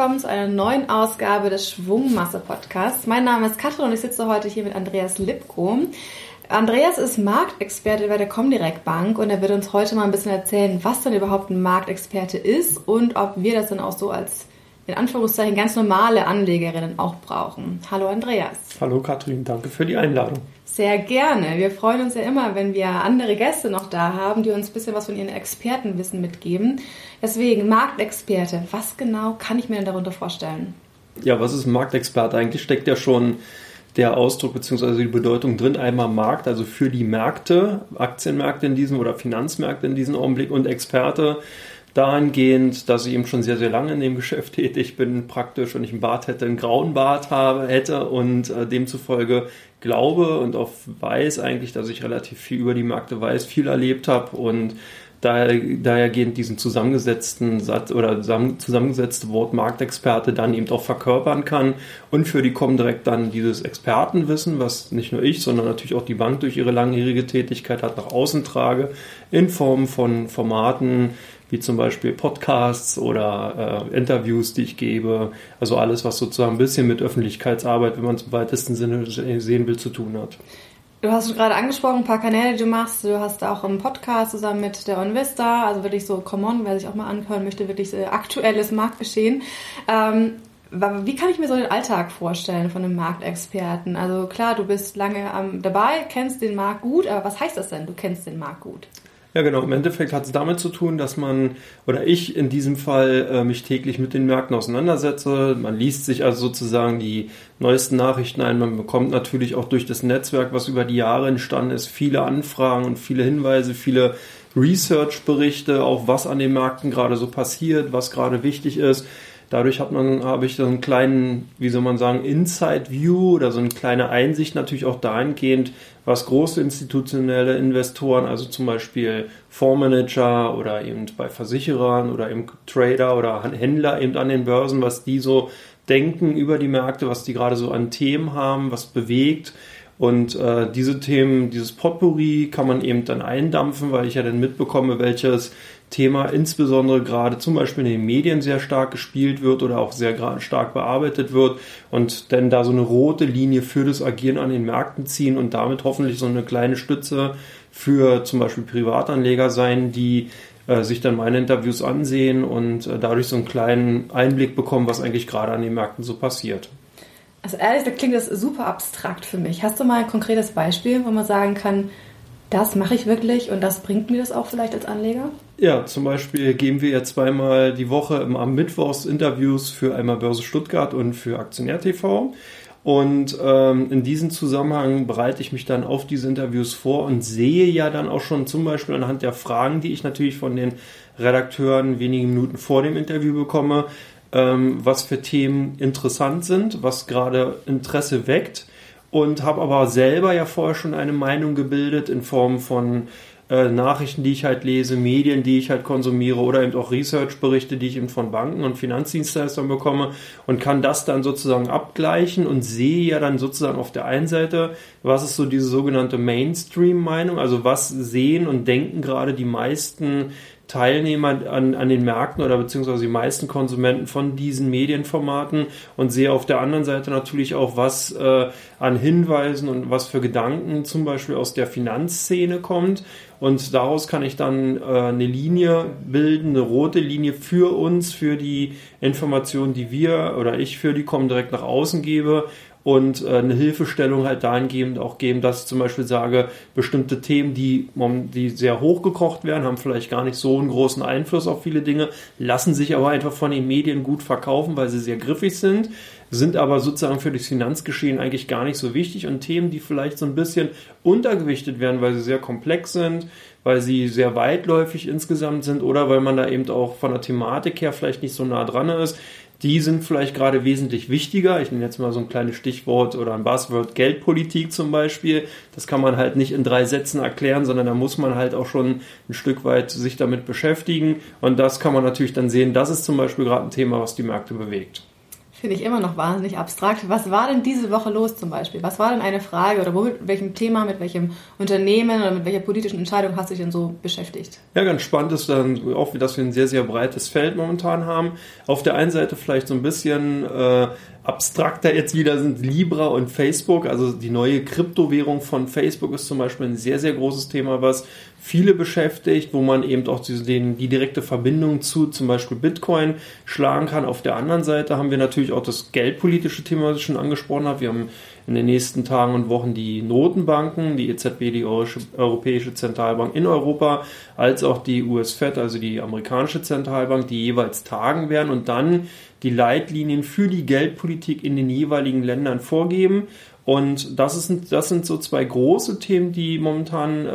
willkommen zu einer neuen Ausgabe des Schwungmasse-Podcasts. Mein Name ist Katrin und ich sitze heute hier mit Andreas Lipko. Andreas ist Marktexperte bei der Comdirect Bank und er wird uns heute mal ein bisschen erzählen, was denn überhaupt ein Marktexperte ist und ob wir das dann auch so als in Anführungszeichen ganz normale Anlegerinnen auch brauchen. Hallo Andreas. Hallo Katrin, danke für die Einladung. Sehr gerne. Wir freuen uns ja immer, wenn wir andere Gäste noch da haben, die uns ein bisschen was von ihren Expertenwissen mitgeben. Deswegen, Marktexperte, was genau kann ich mir denn darunter vorstellen? Ja, was ist Marktexperte? Eigentlich steckt ja schon der Ausdruck bzw. die Bedeutung drin. Einmal Markt, also für die Märkte, Aktienmärkte in diesem oder Finanzmärkte in diesem Augenblick und Experte dahingehend, dass ich eben schon sehr, sehr lange in dem Geschäft tätig bin, praktisch, wenn ich einen Bart hätte, einen grauen Bart habe, hätte und äh, demzufolge glaube und auch weiß eigentlich, dass ich relativ viel über die Märkte weiß, viel erlebt habe und daher, dahergehend diesen zusammengesetzten Satz oder zusammengesetzte Wort Marktexperte dann eben auch verkörpern kann und für die kommen direkt dann dieses Expertenwissen, was nicht nur ich, sondern natürlich auch die Bank durch ihre langjährige Tätigkeit hat, nach außen trage, in Form von Formaten, wie zum Beispiel Podcasts oder äh, Interviews, die ich gebe. Also alles, was sozusagen ein bisschen mit Öffentlichkeitsarbeit, wenn man es im weitesten Sinne sehen will, zu tun hat. Du hast gerade angesprochen, ein paar Kanäle, die du machst. Du hast auch einen Podcast zusammen mit der OnVista, also wirklich so Come On, wer sich auch mal anhören möchte, wirklich äh, aktuelles Marktgeschehen. Ähm, wie kann ich mir so den Alltag vorstellen von einem Marktexperten? Also klar, du bist lange ähm, dabei, kennst den Markt gut, aber was heißt das denn, du kennst den Markt gut? Ja, genau. Im Endeffekt hat es damit zu tun, dass man oder ich in diesem Fall äh, mich täglich mit den Märkten auseinandersetze. Man liest sich also sozusagen die neuesten Nachrichten ein. Man bekommt natürlich auch durch das Netzwerk, was über die Jahre entstanden ist, viele Anfragen und viele Hinweise, viele Research-Berichte, auch was an den Märkten gerade so passiert, was gerade wichtig ist. Dadurch hat man, habe ich so einen kleinen, wie soll man sagen, Inside View oder so eine kleine Einsicht natürlich auch dahingehend, was große institutionelle Investoren, also zum Beispiel Fondsmanager oder eben bei Versicherern oder eben Trader oder Händler eben an den Börsen, was die so denken über die Märkte, was die gerade so an Themen haben, was bewegt. Und äh, diese Themen, dieses Potpourri kann man eben dann eindampfen, weil ich ja dann mitbekomme, welches Thema insbesondere gerade zum Beispiel in den Medien sehr stark gespielt wird oder auch sehr stark bearbeitet wird und dann da so eine rote Linie für das Agieren an den Märkten ziehen und damit hoffentlich so eine kleine Stütze für zum Beispiel Privatanleger sein, die äh, sich dann meine Interviews ansehen und äh, dadurch so einen kleinen Einblick bekommen, was eigentlich gerade an den Märkten so passiert. Also ehrlich, da klingt das super abstrakt für mich. Hast du mal ein konkretes Beispiel, wo man sagen kann, das mache ich wirklich und das bringt mir das auch vielleicht als Anleger? Ja, zum Beispiel geben wir ja zweimal die Woche am Mittwochs Interviews für einmal Börse Stuttgart und für Aktionär TV. Und ähm, in diesem Zusammenhang bereite ich mich dann auf diese Interviews vor und sehe ja dann auch schon zum Beispiel anhand der Fragen, die ich natürlich von den Redakteuren wenige Minuten vor dem Interview bekomme, ähm, was für Themen interessant sind, was gerade Interesse weckt und habe aber selber ja vorher schon eine Meinung gebildet in Form von äh, Nachrichten, die ich halt lese, Medien, die ich halt konsumiere oder eben auch Research-Berichte, die ich eben von Banken und Finanzdienstleistern bekomme und kann das dann sozusagen abgleichen und sehe ja dann sozusagen auf der einen Seite, was ist so diese sogenannte Mainstream-Meinung, also was sehen und denken gerade die meisten Teilnehmer an, an den Märkten oder beziehungsweise die meisten Konsumenten von diesen Medienformaten und sehe auf der anderen Seite natürlich auch, was äh, an Hinweisen und was für Gedanken zum Beispiel aus der Finanzszene kommt. Und daraus kann ich dann äh, eine Linie bilden, eine rote Linie für uns, für die Informationen, die wir oder ich für die kommen direkt nach außen gebe und äh, eine Hilfestellung halt dahingehend auch geben, dass ich zum Beispiel sage, bestimmte Themen, die, die sehr hochgekocht werden, haben vielleicht gar nicht so einen großen Einfluss auf viele Dinge, lassen sich aber einfach von den Medien gut verkaufen, weil sie sehr griffig sind, sind aber sozusagen für das Finanzgeschehen eigentlich gar nicht so wichtig und Themen, die vielleicht so ein bisschen untergewichtet werden, weil sie sehr komplex sind, weil sie sehr weitläufig insgesamt sind oder weil man da eben auch von der Thematik her vielleicht nicht so nah dran ist, die sind vielleicht gerade wesentlich wichtiger. Ich nenne jetzt mal so ein kleines Stichwort oder ein Buzzword Geldpolitik zum Beispiel. Das kann man halt nicht in drei Sätzen erklären, sondern da muss man halt auch schon ein Stück weit sich damit beschäftigen. Und das kann man natürlich dann sehen. Das ist zum Beispiel gerade ein Thema, was die Märkte bewegt. Finde ich immer noch wahnsinnig abstrakt. Was war denn diese Woche los zum Beispiel? Was war denn eine Frage oder mit welchem Thema, mit welchem Unternehmen oder mit welcher politischen Entscheidung hast du dich denn so beschäftigt? Ja, ganz spannend ist dann auch, dass wir ein sehr, sehr breites Feld momentan haben. Auf der einen Seite vielleicht so ein bisschen äh, abstrakter jetzt wieder sind Libra und Facebook. Also die neue Kryptowährung von Facebook ist zum Beispiel ein sehr, sehr großes Thema, was viele beschäftigt, wo man eben auch die, die direkte Verbindung zu zum Beispiel Bitcoin schlagen kann. Auf der anderen Seite haben wir natürlich auch das geldpolitische Thema, was ich schon angesprochen habe. Wir haben in den nächsten Tagen und Wochen die Notenbanken, die EZB, die Europäische Zentralbank in Europa, als auch die US Fed, also die amerikanische Zentralbank, die jeweils tagen werden und dann die Leitlinien für die Geldpolitik in den jeweiligen Ländern vorgeben. Und das, ist, das sind so zwei große Themen, die momentan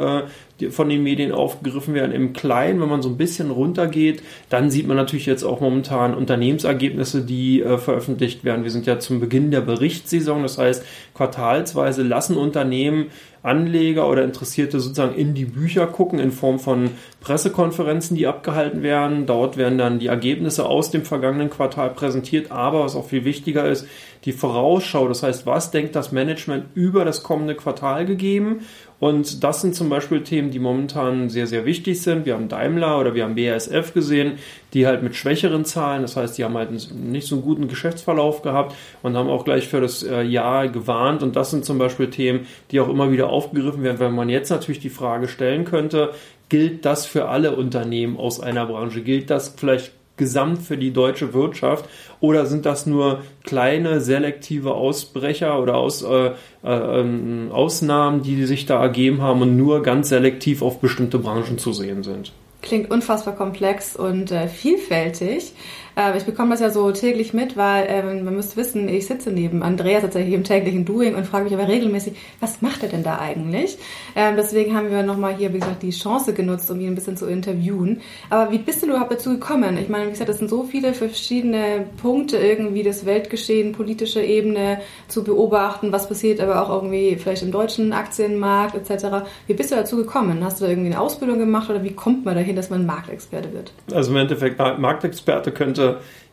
äh, von den Medien aufgegriffen werden. Im Kleinen, wenn man so ein bisschen runtergeht, dann sieht man natürlich jetzt auch momentan Unternehmensergebnisse, die äh, veröffentlicht werden. Wir sind ja zum Beginn der Berichtssaison, das heißt, quartalsweise lassen Unternehmen Anleger oder Interessierte sozusagen in die Bücher gucken in Form von Pressekonferenzen, die abgehalten werden. Dort werden dann die Ergebnisse aus dem vergangenen Quartal präsentiert, aber was auch viel wichtiger ist, die Vorausschau. Das heißt, was denkt das Management über das kommende Quartal gegeben und das sind zum Beispiel Themen, die momentan sehr, sehr wichtig sind. Wir haben Daimler oder wir haben BASF gesehen, die halt mit schwächeren Zahlen, das heißt, die haben halt nicht so einen guten Geschäftsverlauf gehabt und haben auch gleich für das äh, Jahr gewarnt. Und das sind zum Beispiel Themen, die auch immer wieder aufgegriffen werden, weil man jetzt natürlich die Frage stellen könnte, gilt das für alle Unternehmen aus einer Branche? Gilt das vielleicht gesamt für die deutsche Wirtschaft oder sind das nur kleine selektive Ausbrecher oder Aus, äh, äh, ähm, Ausnahmen, die sich da ergeben haben und nur ganz selektiv auf bestimmte Branchen zu sehen sind? Klingt unfassbar komplex und äh, vielfältig. Äh, ich bekomme das ja so täglich mit, weil ähm, man müsste wissen, ich sitze neben Andreas tatsächlich im täglichen Doing und frage mich aber regelmäßig, was macht er denn da eigentlich? Ähm, deswegen haben wir nochmal hier, wie gesagt, die Chance genutzt, um ihn ein bisschen zu interviewen. Aber wie bist du überhaupt dazu gekommen? Ich meine, wie gesagt, es sind so viele verschiedene Punkte irgendwie, das Weltgeschehen, politische Ebene zu beobachten, was passiert aber auch irgendwie vielleicht im deutschen Aktienmarkt etc. Wie bist du dazu gekommen? Hast du da irgendwie eine Ausbildung gemacht oder wie kommt man dahin, dass man Marktexperte wird? Also im Endeffekt, Marktexperte könnte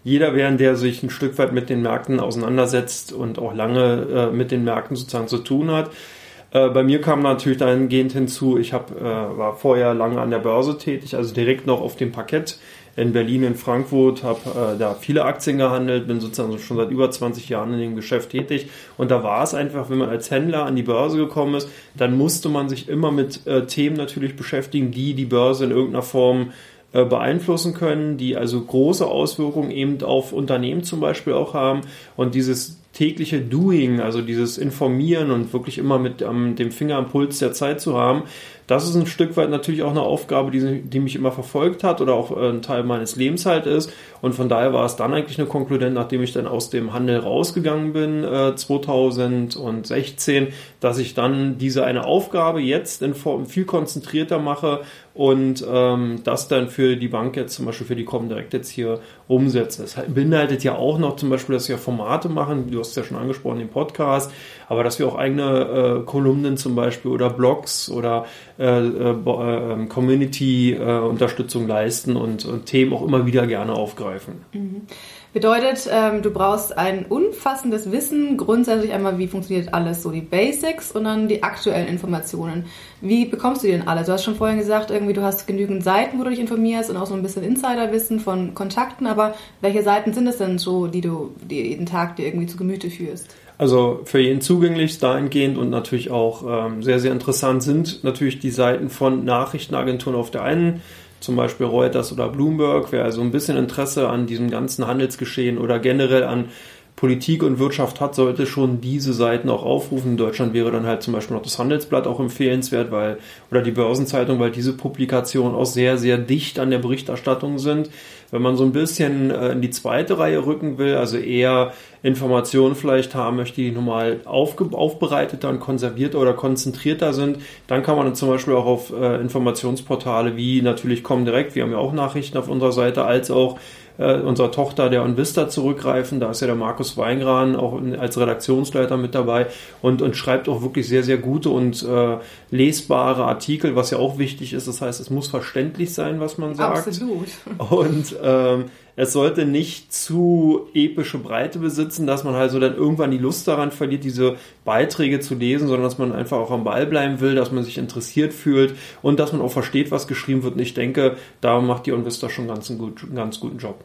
jeder werden, der sich ein Stück weit mit den Märkten auseinandersetzt und auch lange äh, mit den Märkten sozusagen zu tun hat. Äh, bei mir kam natürlich dahingehend hinzu, ich hab, äh, war vorher lange an der Börse tätig, also direkt noch auf dem Parkett in Berlin, in Frankfurt, habe äh, da viele Aktien gehandelt, bin sozusagen schon seit über 20 Jahren in dem Geschäft tätig. Und da war es einfach, wenn man als Händler an die Börse gekommen ist, dann musste man sich immer mit äh, Themen natürlich beschäftigen, die die Börse in irgendeiner Form äh, beeinflussen können, die also große Auswirkungen eben auf Unternehmen zum Beispiel auch haben. Und dieses tägliche Doing, also dieses Informieren und wirklich immer mit ähm, dem Finger am Puls der Zeit zu haben, das ist ein Stück weit natürlich auch eine Aufgabe, die, die mich immer verfolgt hat oder auch äh, ein Teil meines Lebens halt ist. Und von daher war es dann eigentlich eine Konkludent, nachdem ich dann aus dem Handel rausgegangen bin, äh, 2016, dass ich dann diese eine Aufgabe jetzt in Form viel konzentrierter mache und ähm, das dann für die Bank jetzt zum Beispiel für die Comdirect jetzt hier umsetze. Es beinhaltet ja auch noch zum Beispiel, dass wir Formate machen, du hast es ja schon angesprochen, den Podcast, aber dass wir auch eigene äh, Kolumnen zum Beispiel oder Blogs oder äh, äh, ähm, Community-Unterstützung leisten und, und, Themen auch immer wieder gerne aufgreifen. Mhm. Bedeutet, ähm, du brauchst ein umfassendes Wissen, grundsätzlich einmal, wie funktioniert alles, so die Basics und dann die aktuellen Informationen. Wie bekommst du die denn alle? Du hast schon vorhin gesagt, irgendwie du hast genügend Seiten, wo du dich informierst und auch so ein bisschen Insiderwissen von Kontakten, aber welche Seiten sind es denn so, die du die jeden Tag dir irgendwie zu Gemüte führst? Also für jeden zugänglich dahingehend und natürlich auch ähm, sehr, sehr interessant sind natürlich die Seiten von Nachrichtenagenturen auf der einen, zum Beispiel Reuters oder Bloomberg. Wer also ein bisschen Interesse an diesem ganzen Handelsgeschehen oder generell an Politik und Wirtschaft hat, sollte schon diese Seiten auch aufrufen. In Deutschland wäre dann halt zum Beispiel noch das Handelsblatt auch empfehlenswert, weil, oder die Börsenzeitung, weil diese Publikationen auch sehr, sehr dicht an der Berichterstattung sind. Wenn man so ein bisschen äh, in die zweite Reihe rücken will, also eher Informationen vielleicht haben möchte, die normal aufbereiteter und konservierter oder konzentrierter sind, dann kann man dann zum Beispiel auch auf äh, Informationsportale wie natürlich Comdirect, wir haben ja auch Nachrichten auf unserer Seite, als auch äh, unserer Tochter der Onvista zurückgreifen. Da ist ja der Markus Weingran auch als Redaktionsleiter mit dabei und, und schreibt auch wirklich sehr, sehr gute und äh, lesbare Artikel, was ja auch wichtig ist. Das heißt, es muss verständlich sein, was man sagt. Absolut. Und ähm, es sollte nicht zu epische Breite besitzen, dass man halt so dann irgendwann die Lust daran verliert, diese Beiträge zu lesen, sondern dass man einfach auch am Ball bleiben will, dass man sich interessiert fühlt und dass man auch versteht, was geschrieben wird. Und ich denke, da macht die OnVista schon ganz einen, gut, einen ganz guten Job.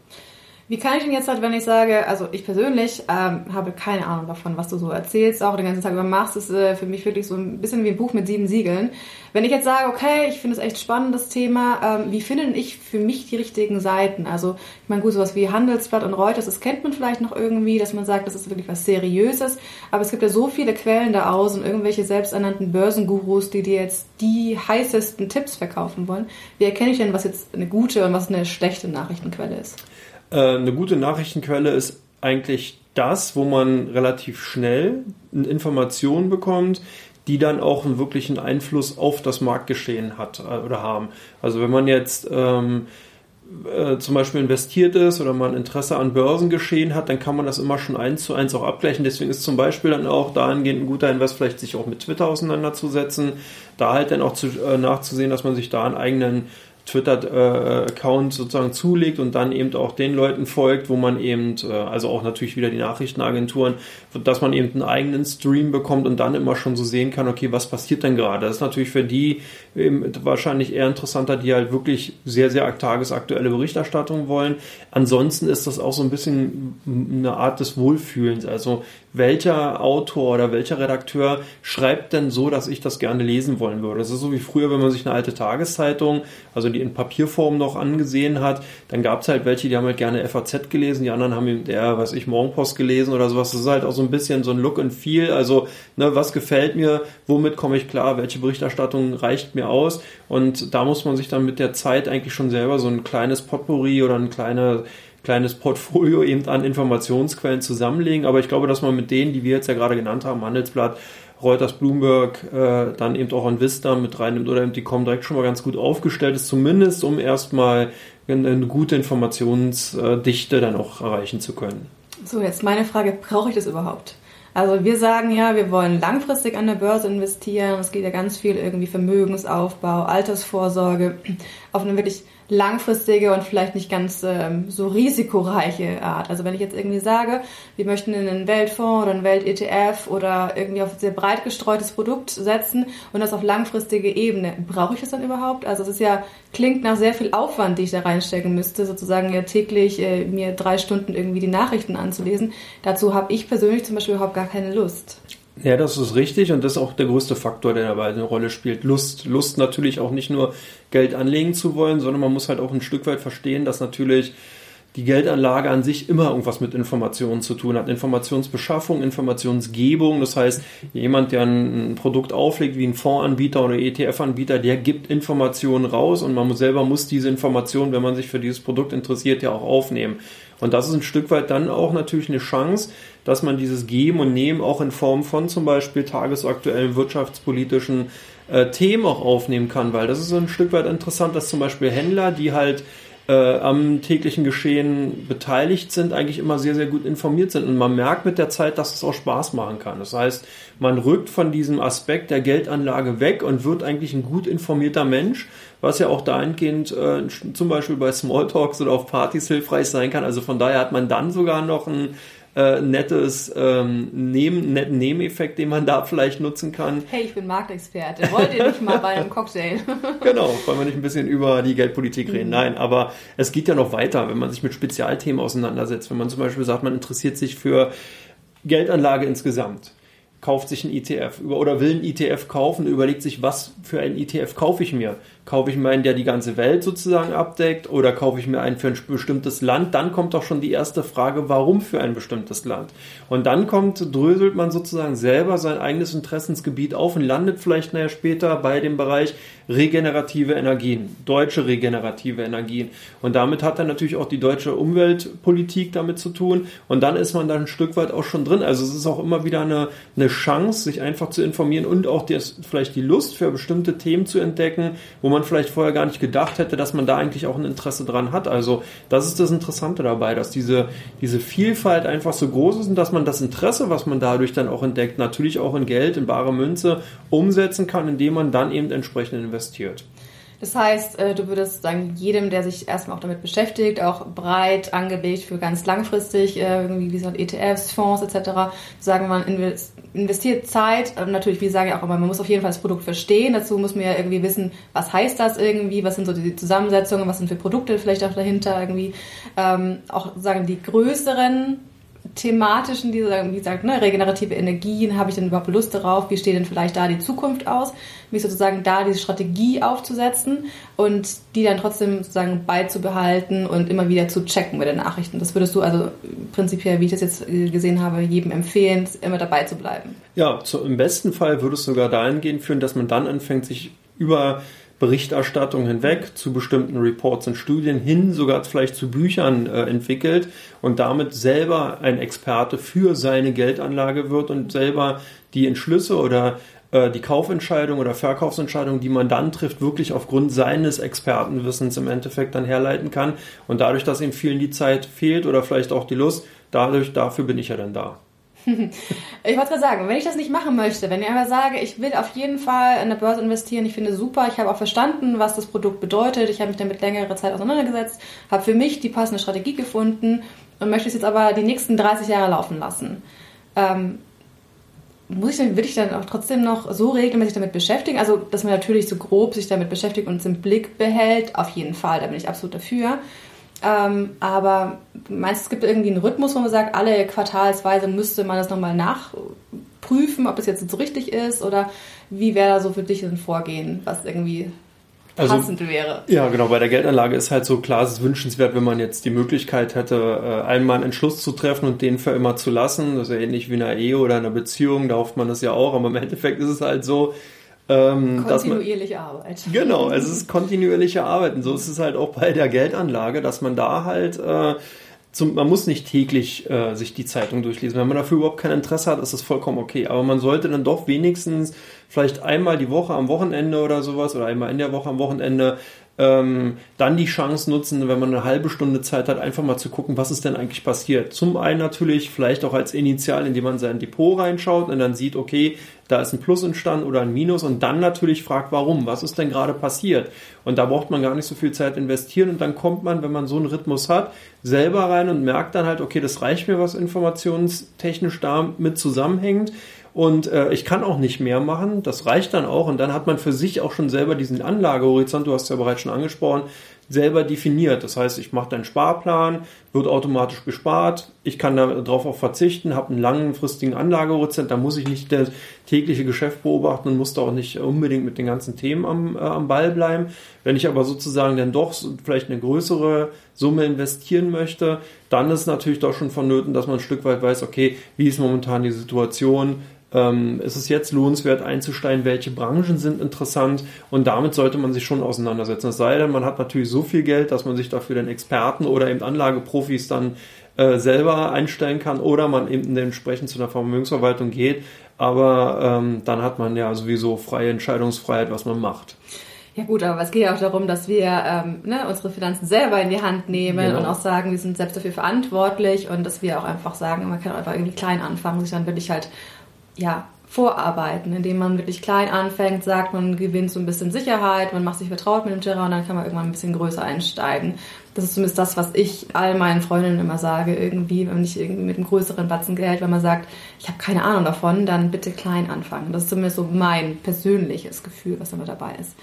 Wie kann ich denn jetzt halt, wenn ich sage, also ich persönlich ähm, habe keine Ahnung davon, was du so erzählst, auch den ganzen Tag über machst, ist äh, für mich wirklich so ein bisschen wie ein Buch mit sieben Siegeln. Wenn ich jetzt sage, okay, ich finde es echt spannend, das Thema, ähm, wie finde ich für mich die richtigen Seiten? Also ich meine, gut, sowas wie Handelsblatt und Reuters, das kennt man vielleicht noch irgendwie, dass man sagt, das ist wirklich was Seriöses, aber es gibt ja so viele Quellen da aus und irgendwelche selbsternannten Börsengurus, die dir jetzt die heißesten Tipps verkaufen wollen. Wie erkenne ich denn, was jetzt eine gute und was eine schlechte Nachrichtenquelle ist? Äh, eine gute Nachrichtenquelle ist eigentlich das, wo man relativ schnell Informationen bekommt, die dann auch einen wirklichen Einfluss auf das Marktgeschehen hat äh, oder haben. Also wenn man jetzt ähm, äh, zum Beispiel investiert ist oder man Interesse an Börsengeschehen hat, dann kann man das immer schon eins zu eins auch abgleichen. Deswegen ist zum Beispiel dann auch dahingehend ein guter Invest, vielleicht sich auch mit Twitter auseinanderzusetzen, da halt dann auch zu, äh, nachzusehen, dass man sich da einen eigenen Twitter-Account sozusagen zulegt und dann eben auch den Leuten folgt, wo man eben, äh, also auch natürlich wieder die Nachrichtenagenturen, dass man eben einen eigenen Stream bekommt und dann immer schon so sehen kann, okay, was passiert denn gerade? Das ist natürlich für die wahrscheinlich eher interessanter, die halt wirklich sehr, sehr tagesaktuelle Berichterstattung wollen. Ansonsten ist das auch so ein bisschen eine Art des Wohlfühlens. Also welcher Autor oder welcher Redakteur schreibt denn so, dass ich das gerne lesen wollen würde. Das ist so wie früher, wenn man sich eine alte Tageszeitung, also die in Papierform noch angesehen hat, dann gab es halt welche, die haben halt gerne FAZ gelesen, die anderen haben eben eher, was ich, Morgenpost gelesen oder sowas. Das ist halt auch so ein bisschen so ein Look and Feel. Also, ne, was gefällt mir, womit komme ich klar, welche Berichterstattung reicht mir aus? Und da muss man sich dann mit der Zeit eigentlich schon selber so ein kleines Potpourri oder ein kleiner kleines Portfolio eben an Informationsquellen zusammenlegen. Aber ich glaube, dass man mit denen, die wir jetzt ja gerade genannt haben, Handelsblatt, Reuters, Bloomberg, äh, dann eben auch an Vista mit reinnimmt oder eben die kommen direkt schon mal ganz gut aufgestellt ist, zumindest um erstmal eine gute Informationsdichte dann auch erreichen zu können. So, jetzt meine Frage, brauche ich das überhaupt? Also wir sagen ja, wir wollen langfristig an der Börse investieren. Es geht ja ganz viel irgendwie Vermögensaufbau, Altersvorsorge auf eine wirklich langfristige und vielleicht nicht ganz ähm, so risikoreiche Art. Also wenn ich jetzt irgendwie sage, wir möchten in einen Weltfonds oder einen Welt-ETF oder irgendwie auf sehr breit gestreutes Produkt setzen und das auf langfristige Ebene, brauche ich das dann überhaupt? Also es ist ja, klingt nach sehr viel Aufwand, die ich da reinstecken müsste, sozusagen ja täglich äh, mir drei Stunden irgendwie die Nachrichten anzulesen. Dazu habe ich persönlich zum Beispiel überhaupt gar keine Lust. Ja, das ist richtig und das ist auch der größte Faktor, der dabei eine Rolle spielt. Lust. Lust natürlich auch nicht nur Geld anlegen zu wollen, sondern man muss halt auch ein Stück weit verstehen, dass natürlich die Geldanlage an sich immer irgendwas mit Informationen zu tun hat. Informationsbeschaffung, Informationsgebung. Das heißt, jemand, der ein Produkt auflegt, wie ein Fondsanbieter oder ETF-Anbieter, der gibt Informationen raus und man selber muss diese Informationen, wenn man sich für dieses Produkt interessiert, ja auch aufnehmen. Und das ist ein Stück weit dann auch natürlich eine Chance, dass man dieses Geben und Nehmen auch in Form von zum Beispiel tagesaktuellen wirtschaftspolitischen äh, Themen auch aufnehmen kann, weil das ist so ein Stück weit interessant, dass zum Beispiel Händler, die halt äh, am täglichen Geschehen beteiligt sind, eigentlich immer sehr, sehr gut informiert sind. Und man merkt mit der Zeit, dass es auch Spaß machen kann. Das heißt, man rückt von diesem Aspekt der Geldanlage weg und wird eigentlich ein gut informierter Mensch, was ja auch dahingehend äh, zum Beispiel bei Smalltalks oder auf Partys hilfreich sein kann. Also von daher hat man dann sogar noch ein äh, nettes ähm, netten Nebeneffekt, den man da vielleicht nutzen kann. Hey, ich bin Marktexperte. Wollt ihr nicht mal bei einem Cocktail? genau, wollen wir nicht ein bisschen über die Geldpolitik reden. Mhm. Nein, aber es geht ja noch weiter, wenn man sich mit Spezialthemen auseinandersetzt. Wenn man zum Beispiel sagt, man interessiert sich für Geldanlage insgesamt kauft sich ein ETF oder will ein ETF kaufen, überlegt sich, was für ein ETF kaufe ich mir. Kaufe ich mir einen, der die ganze Welt sozusagen abdeckt oder kaufe ich mir einen für ein bestimmtes Land? Dann kommt doch schon die erste Frage, warum für ein bestimmtes Land? Und dann kommt, dröselt man sozusagen selber sein eigenes Interessensgebiet auf und landet vielleicht nachher später bei dem Bereich regenerative Energien, deutsche regenerative Energien. Und damit hat dann natürlich auch die deutsche Umweltpolitik damit zu tun. Und dann ist man dann ein Stück weit auch schon drin. Also es ist auch immer wieder eine, eine Chance, sich einfach zu informieren und auch das, vielleicht die Lust für bestimmte Themen zu entdecken, wo man man vielleicht vorher gar nicht gedacht hätte, dass man da eigentlich auch ein Interesse dran hat. Also das ist das Interessante dabei, dass diese, diese Vielfalt einfach so groß ist und dass man das Interesse, was man dadurch dann auch entdeckt, natürlich auch in Geld, in bare Münze umsetzen kann, indem man dann eben entsprechend investiert. Das heißt, äh, du würdest sagen, jedem, der sich erstmal auch damit beschäftigt, auch breit angelegt für ganz langfristig, äh, irgendwie wie gesagt ETFs, Fonds etc., sagen man investiert Zeit. Natürlich, wie sage ich auch immer, man muss auf jeden Fall das Produkt verstehen. Dazu muss man ja irgendwie wissen, was heißt das irgendwie, was sind so die Zusammensetzungen, was sind für Produkte vielleicht auch dahinter irgendwie. Ähm, auch sagen die größeren thematischen, die sagen, wie gesagt, ne, regenerative Energien, habe ich denn überhaupt Lust darauf? Wie steht denn vielleicht da die Zukunft aus? Mich sozusagen da diese Strategie aufzusetzen und die dann trotzdem sozusagen beizubehalten und immer wieder zu checken mit den Nachrichten. Das würdest du also prinzipiell, wie ich das jetzt gesehen habe, jedem empfehlen, immer dabei zu bleiben. Ja, zu, im besten Fall würde es sogar dahingehend führen, dass man dann anfängt, sich über Berichterstattung hinweg zu bestimmten Reports und Studien hin, sogar vielleicht zu Büchern äh, entwickelt und damit selber ein Experte für seine Geldanlage wird und selber die Entschlüsse oder äh, die Kaufentscheidung oder Verkaufsentscheidung, die man dann trifft, wirklich aufgrund seines Expertenwissens im Endeffekt dann herleiten kann. Und dadurch, dass ihm vielen die Zeit fehlt oder vielleicht auch die Lust, dadurch, dafür bin ich ja dann da ich wollte gerade sagen, wenn ich das nicht machen möchte, wenn ich einfach sage, ich will auf jeden Fall in der Börse investieren, ich finde super, ich habe auch verstanden, was das Produkt bedeutet, ich habe mich damit längere Zeit auseinandergesetzt, habe für mich die passende Strategie gefunden und möchte es jetzt aber die nächsten 30 Jahre laufen lassen. Ähm, muss ich dann, will ich dann auch trotzdem noch so regelmäßig damit beschäftigen? Also, dass man natürlich so grob sich damit beschäftigt und es im Blick behält, auf jeden Fall, da bin ich absolut dafür. Ähm, aber meinst du, es gibt irgendwie einen Rhythmus, wo man sagt, alle quartalsweise müsste man das nochmal nachprüfen, ob das jetzt so richtig ist oder wie wäre da so für dich ein Vorgehen, was irgendwie also, passend wäre? Ja, genau. Bei der Geldanlage ist halt so klar, es ist wünschenswert, wenn man jetzt die Möglichkeit hätte, äh, einmal einen Entschluss zu treffen und den für immer zu lassen. Das ist ja ähnlich wie in einer Ehe oder einer Beziehung, da hofft man das ja auch, aber im Endeffekt ist es halt so, ähm, kontinuierliche man, Arbeit. Genau, es ist kontinuierliche Arbeit. Und so ist es halt auch bei der Geldanlage, dass man da halt äh, zum, man muss nicht täglich äh, sich die Zeitung durchlesen. Wenn man dafür überhaupt kein Interesse hat, ist das vollkommen okay. Aber man sollte dann doch wenigstens vielleicht einmal die Woche am Wochenende oder sowas oder einmal in der Woche am Wochenende ähm, dann die Chance nutzen, wenn man eine halbe Stunde Zeit hat, einfach mal zu gucken, was ist denn eigentlich passiert. Zum einen natürlich vielleicht auch als Initial, indem man sein Depot reinschaut und dann sieht, okay, da ist ein Plus entstanden oder ein Minus und dann natürlich fragt, warum, was ist denn gerade passiert. Und da braucht man gar nicht so viel Zeit investieren und dann kommt man, wenn man so einen Rhythmus hat, selber rein und merkt dann halt, okay, das reicht mir, was informationstechnisch da mit zusammenhängt und äh, ich kann auch nicht mehr machen. Das reicht dann auch und dann hat man für sich auch schon selber diesen Anlagehorizont, du hast ja bereits schon angesprochen, selber definiert. Das heißt, ich mache einen Sparplan, wird automatisch gespart, ich kann darauf auch verzichten, habe einen langfristigen Anlagehorizont, da muss ich nicht das tägliche Geschäft beobachten und muss da auch nicht unbedingt mit den ganzen Themen am, äh, am Ball bleiben. Wenn ich aber sozusagen dann doch vielleicht eine größere Summe investieren möchte, dann ist natürlich doch schon vonnöten, dass man ein Stück weit weiß, okay, wie ist momentan die Situation, ähm, ist es jetzt lohnenswert einzusteigen, welche Branchen sind interessant und damit sollte man sich schon auseinandersetzen. Es sei denn, man hat natürlich so viel Geld, dass man sich dafür den Experten oder eben Anlageprofis dann äh, selber einstellen kann oder man eben entsprechend zu einer Vermögensverwaltung geht. Aber ähm, dann hat man ja sowieso freie Entscheidungsfreiheit, was man macht. Ja gut, aber es geht ja auch darum, dass wir ähm, ne, unsere Finanzen selber in die Hand nehmen genau. und auch sagen, wir sind selbst dafür verantwortlich und dass wir auch einfach sagen, man kann einfach irgendwie klein anfangen, sich dann wirklich halt ja, vorarbeiten, indem man wirklich klein anfängt, sagt, man gewinnt so ein bisschen Sicherheit, man macht sich vertraut mit dem Terrain und dann kann man irgendwann ein bisschen größer einsteigen. Das ist zumindest das, was ich all meinen Freundinnen immer sage, irgendwie, wenn ich irgendwie mit einem größeren Batzen Geld, wenn man sagt, ich habe keine Ahnung davon, dann bitte klein anfangen. Das ist zumindest so mein persönliches Gefühl, was damit dabei ist.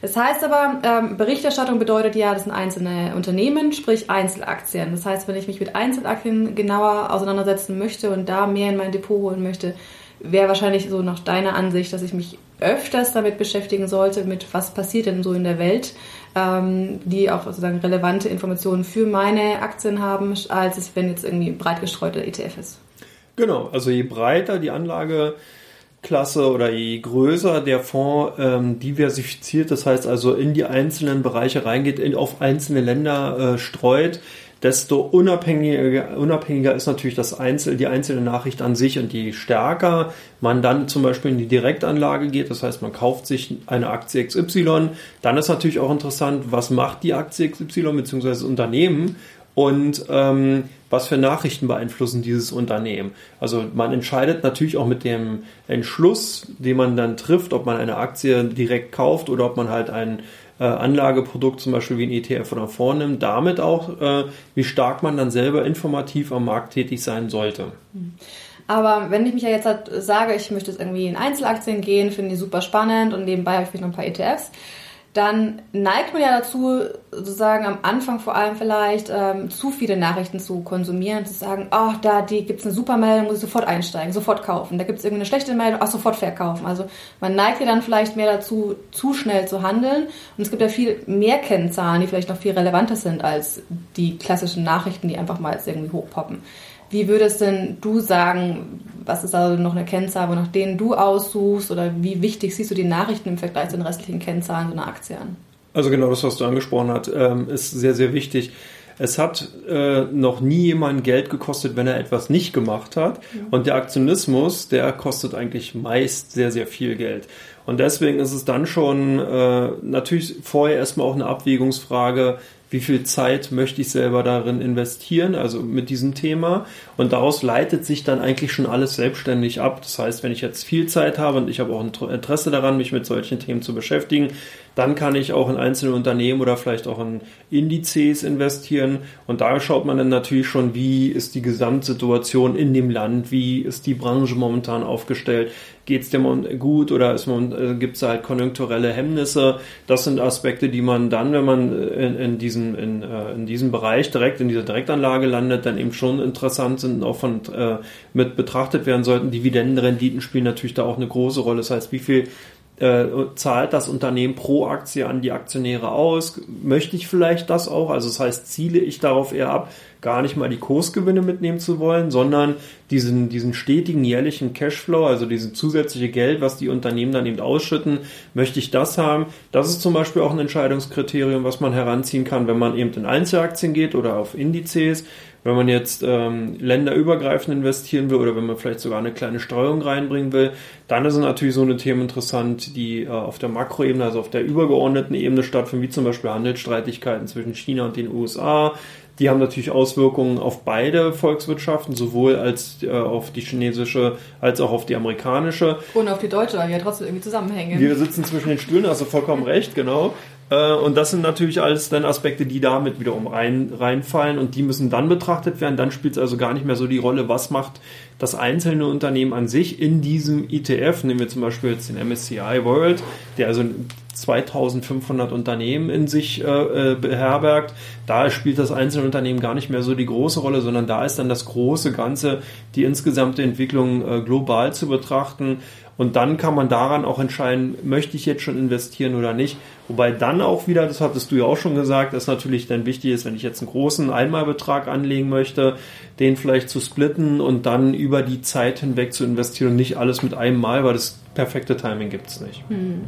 Das heißt aber, ähm, Berichterstattung bedeutet ja, das sind einzelne Unternehmen, sprich Einzelaktien. Das heißt, wenn ich mich mit Einzelaktien genauer auseinandersetzen möchte und da mehr in mein Depot holen möchte, wäre wahrscheinlich so nach deiner Ansicht, dass ich mich öfters damit beschäftigen sollte, mit was passiert denn so in der Welt, ähm, die auch sozusagen relevante Informationen für meine Aktien haben, als es, wenn jetzt irgendwie breit gestreuter ETF ist. Genau, also je breiter die Anlageklasse oder je größer der Fonds ähm, diversifiziert, das heißt also in die einzelnen Bereiche reingeht, in, auf einzelne Länder äh, streut, desto unabhängiger, unabhängiger ist natürlich das Einzel, die einzelne Nachricht an sich und je stärker man dann zum Beispiel in die Direktanlage geht, das heißt man kauft sich eine Aktie XY, dann ist natürlich auch interessant, was macht die Aktie XY bzw. das Unternehmen und ähm, was für Nachrichten beeinflussen dieses Unternehmen. Also man entscheidet natürlich auch mit dem Entschluss, den man dann trifft, ob man eine Aktie direkt kauft oder ob man halt ein äh, Anlageprodukt zum Beispiel wie ein ETF oder vornimmt, damit auch, äh, wie stark man dann selber informativ am Markt tätig sein sollte. Aber wenn ich mich ja jetzt halt sage, ich möchte jetzt irgendwie in Einzelaktien gehen, finde die super spannend und nebenbei habe ich vielleicht noch ein paar ETFs, dann neigt man ja dazu, sozusagen am Anfang vor allem vielleicht ähm, zu viele Nachrichten zu konsumieren, zu sagen, oh, da die gibt's eine super Meldung, muss ich sofort einsteigen, sofort kaufen. Da gibt's irgendeine schlechte Meldung, ach, sofort verkaufen. Also man neigt ja dann vielleicht mehr dazu, zu schnell zu handeln. Und es gibt ja viel mehr Kennzahlen, die vielleicht noch viel relevanter sind als die klassischen Nachrichten, die einfach mal jetzt irgendwie hochpoppen. Wie würdest denn du sagen, was ist also noch eine Kennzahl, nach denen du aussuchst oder wie wichtig siehst du die Nachrichten im Vergleich zu den restlichen Kennzahlen so einer Aktie an? Also genau das, was du angesprochen hast, ähm, ist sehr, sehr wichtig. Es hat äh, noch nie jemand Geld gekostet, wenn er etwas nicht gemacht hat. Ja. Und der Aktionismus, der kostet eigentlich meist sehr, sehr viel Geld. Und deswegen ist es dann schon äh, natürlich vorher erstmal auch eine Abwägungsfrage, wie viel Zeit möchte ich selber darin investieren, also mit diesem Thema. Und daraus leitet sich dann eigentlich schon alles selbstständig ab. Das heißt, wenn ich jetzt viel Zeit habe und ich habe auch ein Interesse daran, mich mit solchen Themen zu beschäftigen, dann kann ich auch in einzelne Unternehmen oder vielleicht auch in Indizes investieren. Und da schaut man dann natürlich schon, wie ist die Gesamtsituation in dem Land, wie ist die Branche momentan aufgestellt, geht es dem gut oder äh, gibt es halt konjunkturelle Hemmnisse. Das sind Aspekte, die man dann, wenn man in, in, diesem, in, äh, in diesem Bereich direkt in dieser Direktanlage landet, dann eben schon interessant sind und auch von, äh, mit betrachtet werden sollten. Dividendenrenditen spielen natürlich da auch eine große Rolle. Das heißt, wie viel äh, zahlt das Unternehmen pro Aktie an die Aktionäre aus? Möchte ich vielleicht das auch? Also das heißt, ziele ich darauf eher ab, gar nicht mal die Kursgewinne mitnehmen zu wollen, sondern diesen, diesen stetigen jährlichen Cashflow, also dieses zusätzliche Geld, was die Unternehmen dann eben ausschütten, möchte ich das haben. Das ist zum Beispiel auch ein Entscheidungskriterium, was man heranziehen kann, wenn man eben in Einzelaktien geht oder auf Indizes. Wenn man jetzt ähm, länderübergreifend investieren will oder wenn man vielleicht sogar eine kleine Streuung reinbringen will, dann sind natürlich so eine Themen interessant, die äh, auf der Makroebene, also auf der übergeordneten Ebene stattfinden, wie zum Beispiel Handelsstreitigkeiten zwischen China und den USA, die haben natürlich Auswirkungen auf beide Volkswirtschaften, sowohl als äh, auf die chinesische als auch auf die amerikanische. Und auf die deutsche, weil wir ja trotzdem irgendwie zusammenhängen. Wir sitzen zwischen den Stühlen, also vollkommen recht, genau. Äh, und das sind natürlich alles dann Aspekte, die damit wiederum rein, reinfallen und die müssen dann betrachtet werden. Dann spielt es also gar nicht mehr so die Rolle, was macht das einzelne Unternehmen an sich in diesem ETF. Nehmen wir zum Beispiel jetzt den MSCI World, der also 2500 Unternehmen in sich äh, äh, beherbergt. Da spielt das einzelne Unternehmen gar nicht mehr so die große Rolle, sondern da ist dann das große Ganze, die insgesamte Entwicklung äh, global zu betrachten. Und dann kann man daran auch entscheiden, möchte ich jetzt schon investieren oder nicht. Wobei dann auch wieder, das hattest du ja auch schon gesagt, dass natürlich dann wichtig ist, wenn ich jetzt einen großen Einmalbetrag anlegen möchte, den vielleicht zu splitten und dann über die Zeit hinweg zu investieren und nicht alles mit einem Mal, weil das perfekte Timing gibt es nicht. Hm.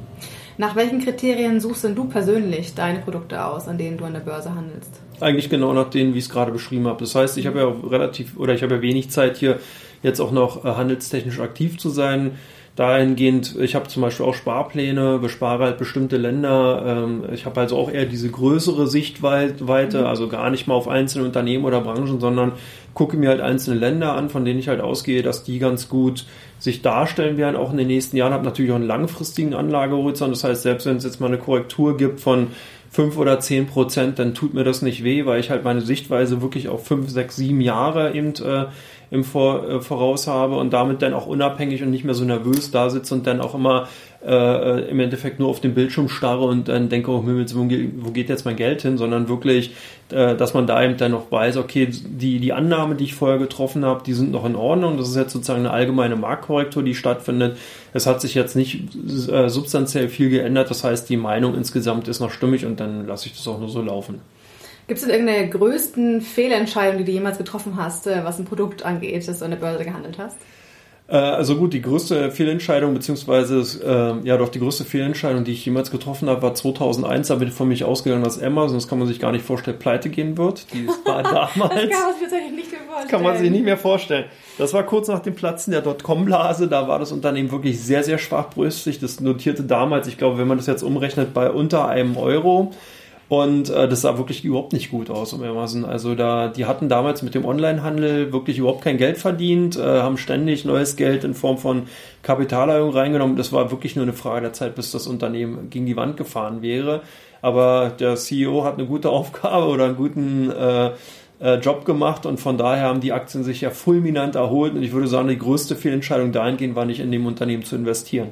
Nach welchen Kriterien suchst denn du persönlich deine Produkte aus, an denen du an der Börse handelst? Eigentlich genau nach denen, wie ich es gerade beschrieben habe. Das heißt, ich habe ja relativ oder ich habe ja wenig Zeit hier jetzt auch noch äh, handelstechnisch aktiv zu sein. Dahingehend, ich habe zum Beispiel auch Sparpläne, bespare halt bestimmte Länder. Ähm, ich habe also auch eher diese größere Sichtweite, mhm. also gar nicht mal auf einzelne Unternehmen oder Branchen, sondern gucke mir halt einzelne Länder an, von denen ich halt ausgehe, dass die ganz gut sich darstellen werden, auch in den nächsten Jahren. Habe natürlich auch einen langfristigen Anlagehorizont. Das heißt, selbst wenn es jetzt mal eine Korrektur gibt von fünf oder zehn Prozent, dann tut mir das nicht weh, weil ich halt meine Sichtweise wirklich auf fünf, sechs, sieben Jahre eben äh, im Vor, äh, Voraus habe und damit dann auch unabhängig und nicht mehr so nervös da sitze und dann auch immer äh, im Endeffekt nur auf den Bildschirm starre und dann denke, oh Himmels, wo, wo geht jetzt mein Geld hin, sondern wirklich, äh, dass man da eben dann noch weiß, okay, die, die Annahme, die ich vorher getroffen habe, die sind noch in Ordnung. Das ist jetzt sozusagen eine allgemeine Marktkorrektur, die stattfindet. Es hat sich jetzt nicht äh, substanziell viel geändert. Das heißt, die Meinung insgesamt ist noch stimmig und dann lasse ich das auch nur so laufen. Gibt es denn irgendeine größten Fehlentscheidung, die du jemals getroffen hast, äh, was ein Produkt angeht, das du an der Börse gehandelt hast? Äh, also gut, die größte Fehlentscheidung, beziehungsweise äh, ja doch die größte Fehlentscheidung, die ich jemals getroffen habe, war 2001. Da bin ich von mich ausgegangen, dass Amazon, das kann man sich gar nicht vorstellen, pleite gehen wird. Die war damals. das kann man sich tatsächlich nicht mehr vorstellen. Kann man sich nicht mehr vorstellen. Das war kurz nach dem Platzen der Dotcom-Blase. Da war das Unternehmen wirklich sehr, sehr schwachbrüstig. Das notierte damals, ich glaube, wenn man das jetzt umrechnet, bei unter einem Euro. Und äh, das sah wirklich überhaupt nicht gut aus, um Amazon. Also da, die hatten damals mit dem Onlinehandel wirklich überhaupt kein Geld verdient, äh, haben ständig neues Geld in Form von Kapitalerhöhung reingenommen. Das war wirklich nur eine Frage der Zeit, bis das Unternehmen gegen die Wand gefahren wäre. Aber der CEO hat eine gute Aufgabe oder einen guten äh, äh, Job gemacht und von daher haben die Aktien sich ja fulminant erholt und ich würde sagen, die größte Fehlentscheidung dahingehend war nicht in dem Unternehmen zu investieren.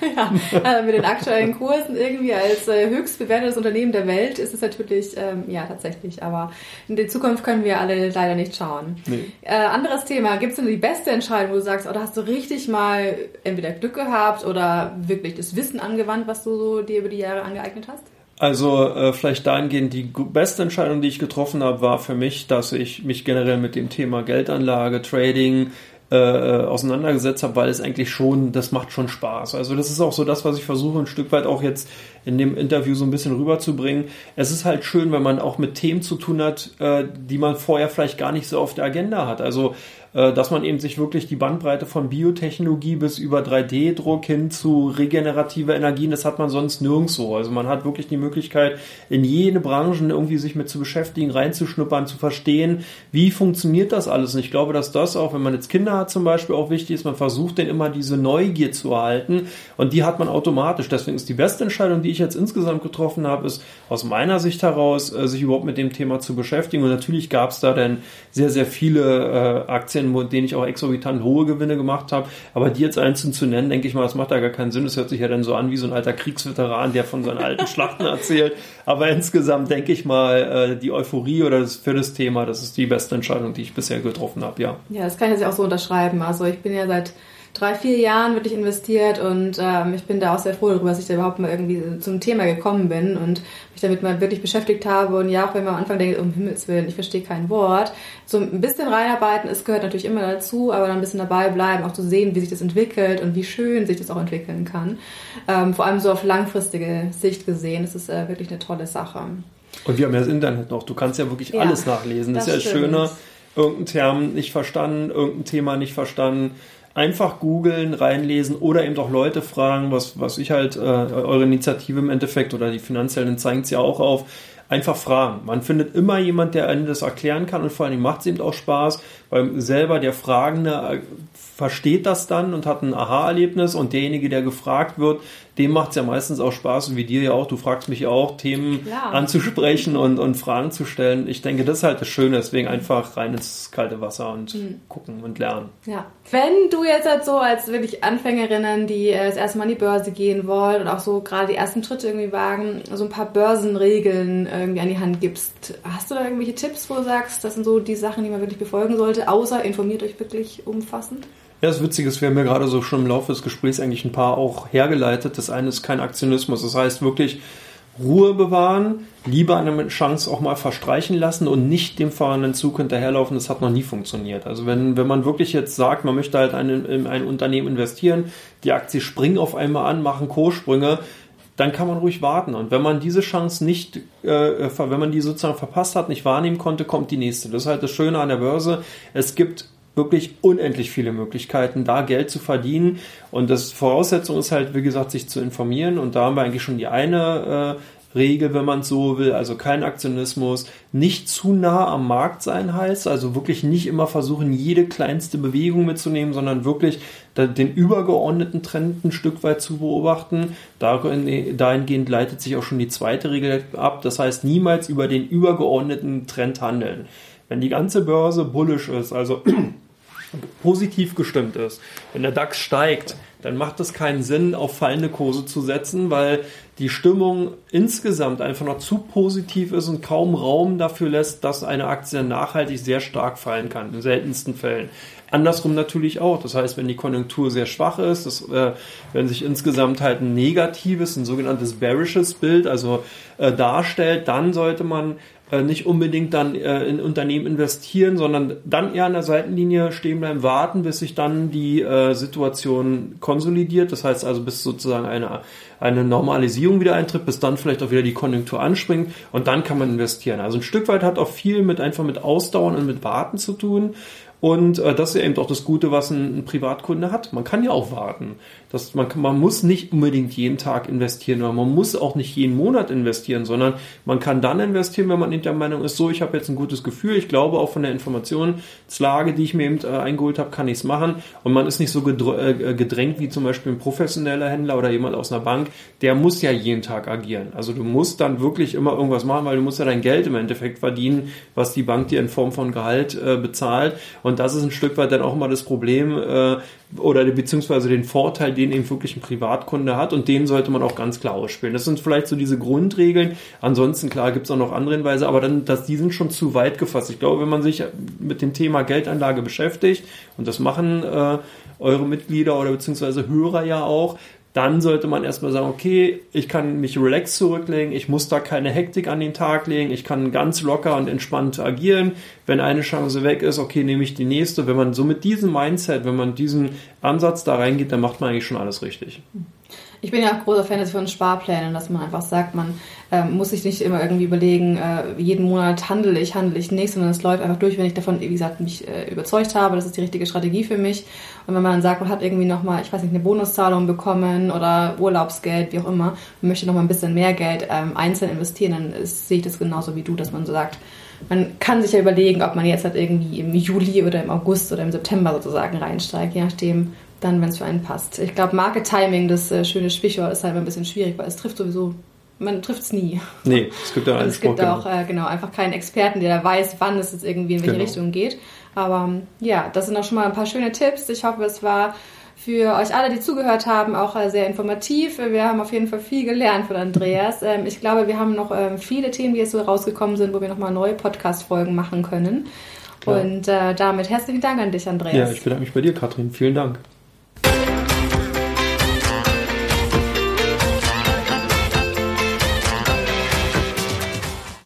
Ja, also mit den aktuellen Kursen irgendwie als äh, höchst bewertetes Unternehmen der Welt ist es natürlich, ähm, ja tatsächlich, aber in die Zukunft können wir alle leider nicht schauen. Nee. Äh, anderes Thema, gibt es denn die beste Entscheidung, wo du sagst, oder oh, hast du richtig mal entweder Glück gehabt oder wirklich das Wissen angewandt, was du so dir über die Jahre angeeignet hast? Also äh, vielleicht dahingehend die beste Entscheidung, die ich getroffen habe, war für mich, dass ich mich generell mit dem Thema Geldanlage, Trading äh, äh, auseinandergesetzt habe, weil es eigentlich schon, das macht schon Spaß. Also das ist auch so das, was ich versuche ein Stück weit auch jetzt in dem Interview so ein bisschen rüberzubringen. Es ist halt schön, wenn man auch mit Themen zu tun hat, äh, die man vorher vielleicht gar nicht so auf der Agenda hat. Also dass man eben sich wirklich die Bandbreite von Biotechnologie bis über 3D-Druck hin zu regenerativer Energien, das hat man sonst nirgendwo. Also man hat wirklich die Möglichkeit, in jene Branchen irgendwie sich mit zu beschäftigen, reinzuschnuppern, zu verstehen, wie funktioniert das alles. Und ich glaube, dass das auch, wenn man jetzt Kinder hat zum Beispiel, auch wichtig ist, man versucht denn immer diese Neugier zu erhalten und die hat man automatisch. Deswegen ist die beste Entscheidung, die ich jetzt insgesamt getroffen habe, ist aus meiner Sicht heraus, äh, sich überhaupt mit dem Thema zu beschäftigen. Und natürlich gab es da dann sehr, sehr viele äh, Aktien, in denen ich auch exorbitant hohe Gewinne gemacht habe. Aber die jetzt einzeln zu nennen, denke ich mal, das macht da gar keinen Sinn. Das hört sich ja dann so an wie so ein alter Kriegsveteran, der von seinen alten Schlachten erzählt. Aber insgesamt denke ich mal, äh, die Euphorie oder das für das Thema, das ist die beste Entscheidung, die ich bisher getroffen habe, ja. Ja, das kann ich jetzt auch so unterschreiben. Also ich bin ja seit drei, vier Jahren wirklich investiert und ähm, ich bin da auch sehr froh darüber, dass ich da überhaupt mal irgendwie zum Thema gekommen bin und mich damit mal wirklich beschäftigt habe. Und ja, auch wenn man am Anfang denkt, um Himmels Willen, ich verstehe kein Wort, so ein bisschen reinarbeiten, es gehört natürlich immer dazu, aber dann ein bisschen dabei bleiben, auch zu sehen, wie sich das entwickelt und wie schön sich das auch entwickeln kann. Ähm, vor allem so auf langfristige Sicht gesehen, das ist äh, wirklich eine tolle Sache. Und wir haben ja das Internet noch, du kannst ja wirklich ja, alles nachlesen. Das, das ist ja das Schöne, irgendein Term nicht verstanden, irgendein Thema nicht verstanden einfach googeln, reinlesen oder eben auch Leute fragen, was, was ich halt, äh, eure Initiative im Endeffekt oder die finanziellen zeigen es ja auch auf, einfach fragen. Man findet immer jemand, der einem das erklären kann und vor allem macht es eben auch Spaß, weil selber der Fragende äh, versteht das dann und hat ein Aha-Erlebnis und derjenige, der gefragt wird, dem macht es ja meistens auch Spaß, wie dir ja auch, du fragst mich auch, Themen Klar. anzusprechen und, und Fragen zu stellen. Ich denke, das ist halt das Schöne, deswegen einfach rein ins kalte Wasser und mhm. gucken und lernen. Ja. Wenn du jetzt halt so als wirklich Anfängerinnen, die äh, das erste Mal an die Börse gehen wollen und auch so gerade die ersten Schritte irgendwie wagen, so ein paar Börsenregeln irgendwie an die Hand gibst, hast du da irgendwelche Tipps, wo du sagst, das sind so die Sachen, die man wirklich befolgen sollte, außer informiert euch wirklich umfassend? Ja, das Witzige ist, wir haben ja gerade so schon im Laufe des Gesprächs eigentlich ein paar auch hergeleitet. Das eine ist kein Aktionismus. Das heißt wirklich Ruhe bewahren, lieber eine Chance auch mal verstreichen lassen und nicht dem fahrenden Zug hinterherlaufen. Das hat noch nie funktioniert. Also wenn, wenn man wirklich jetzt sagt, man möchte halt in ein Unternehmen investieren, die Aktie springt auf einmal an, machen Kurssprünge, dann kann man ruhig warten. Und wenn man diese Chance nicht, äh, wenn man die sozusagen verpasst hat, nicht wahrnehmen konnte, kommt die nächste. Das ist halt das Schöne an der Börse. Es gibt wirklich unendlich viele Möglichkeiten, da Geld zu verdienen. Und das Voraussetzung ist halt, wie gesagt, sich zu informieren. Und da haben wir eigentlich schon die eine äh, Regel, wenn man es so will, also kein Aktionismus, nicht zu nah am Markt sein heißt, also wirklich nicht immer versuchen, jede kleinste Bewegung mitzunehmen, sondern wirklich den übergeordneten Trend ein Stück weit zu beobachten. Dahingehend leitet sich auch schon die zweite Regel ab, das heißt niemals über den übergeordneten Trend handeln. Wenn die ganze Börse bullish ist, also positiv gestimmt ist, wenn der DAX steigt, dann macht es keinen Sinn, auf fallende Kurse zu setzen, weil die Stimmung insgesamt einfach noch zu positiv ist und kaum Raum dafür lässt, dass eine Aktie nachhaltig sehr stark fallen kann, in seltensten Fällen. Andersrum natürlich auch. Das heißt, wenn die Konjunktur sehr schwach ist, das, äh, wenn sich insgesamt halt ein negatives, ein sogenanntes bearishes Bild, also äh, darstellt, dann sollte man äh, nicht unbedingt dann äh, in Unternehmen investieren, sondern dann eher an der Seitenlinie stehen bleiben, warten, bis sich dann die äh, Situation konsolidiert. Das heißt also, bis sozusagen eine, eine Normalisierung wieder eintritt, bis dann vielleicht auch wieder die Konjunktur anspringt und dann kann man investieren. Also ein Stück weit hat auch viel mit einfach mit Ausdauern und mit Warten zu tun. Und äh, das ist ja eben auch das Gute, was ein, ein Privatkunde hat. Man kann ja auch warten. Das, man, man muss nicht unbedingt jeden Tag investieren oder man muss auch nicht jeden Monat investieren, sondern man kann dann investieren, wenn man in der Meinung ist, so, ich habe jetzt ein gutes Gefühl, ich glaube auch von der Informationslage, die ich mir eben äh, eingeholt habe, kann ich es machen und man ist nicht so äh, gedrängt wie zum Beispiel ein professioneller Händler oder jemand aus einer Bank, der muss ja jeden Tag agieren. Also du musst dann wirklich immer irgendwas machen, weil du musst ja dein Geld im Endeffekt verdienen, was die Bank dir in Form von Gehalt äh, bezahlt und das ist ein Stück weit dann auch immer das Problem, äh, oder beziehungsweise den Vorteil, den eben wirklich ein Privatkunde hat und den sollte man auch ganz klar ausspielen. Das sind vielleicht so diese Grundregeln. Ansonsten, klar, gibt es auch noch andere Hinweise, aber dann, dass die sind schon zu weit gefasst. Ich glaube, wenn man sich mit dem Thema Geldanlage beschäftigt, und das machen äh, eure Mitglieder oder beziehungsweise Hörer ja auch, dann sollte man erstmal sagen, okay, ich kann mich relaxed zurücklegen, ich muss da keine Hektik an den Tag legen, ich kann ganz locker und entspannt agieren. Wenn eine Chance weg ist, okay, nehme ich die nächste. Wenn man so mit diesem Mindset, wenn man diesen Ansatz da reingeht, dann macht man eigentlich schon alles richtig. Ich bin ja auch großer Fan von Sparplänen, dass man einfach sagt, man äh, muss sich nicht immer irgendwie überlegen, äh, jeden Monat handle ich, handle ich nicht, sondern es läuft einfach durch, wenn ich davon, wie gesagt, mich äh, überzeugt habe, das ist die richtige Strategie für mich. Und wenn man dann sagt, man hat irgendwie nochmal, ich weiß nicht, eine Bonuszahlung bekommen oder Urlaubsgeld, wie auch immer, und möchte nochmal ein bisschen mehr Geld ähm, einzeln investieren, dann ist, sehe ich das genauso wie du, dass man so sagt, man kann sich ja überlegen, ob man jetzt halt irgendwie im Juli oder im August oder im September sozusagen reinsteigt, je nachdem, dann, wenn es für einen passt. Ich glaube, Market Timing, das äh, schöne Sprichwort, ist halt ein bisschen schwierig, weil es trifft sowieso, man trifft es nie. Nee, es gibt ja einen Es gibt auch, äh, genau, einfach keinen Experten, der da weiß, wann es jetzt irgendwie in welche genau. Richtung geht. Aber ja, das sind auch schon mal ein paar schöne Tipps. Ich hoffe, es war für euch alle, die zugehört haben, auch äh, sehr informativ. Wir haben auf jeden Fall viel gelernt von Andreas. Ähm, ich glaube, wir haben noch ähm, viele Themen, die jetzt so rausgekommen sind, wo wir nochmal neue Podcast-Folgen machen können. Klar. Und äh, damit herzlichen Dank an dich, Andreas. Ja, ich bedanke mich bei dir, Katrin. Vielen Dank.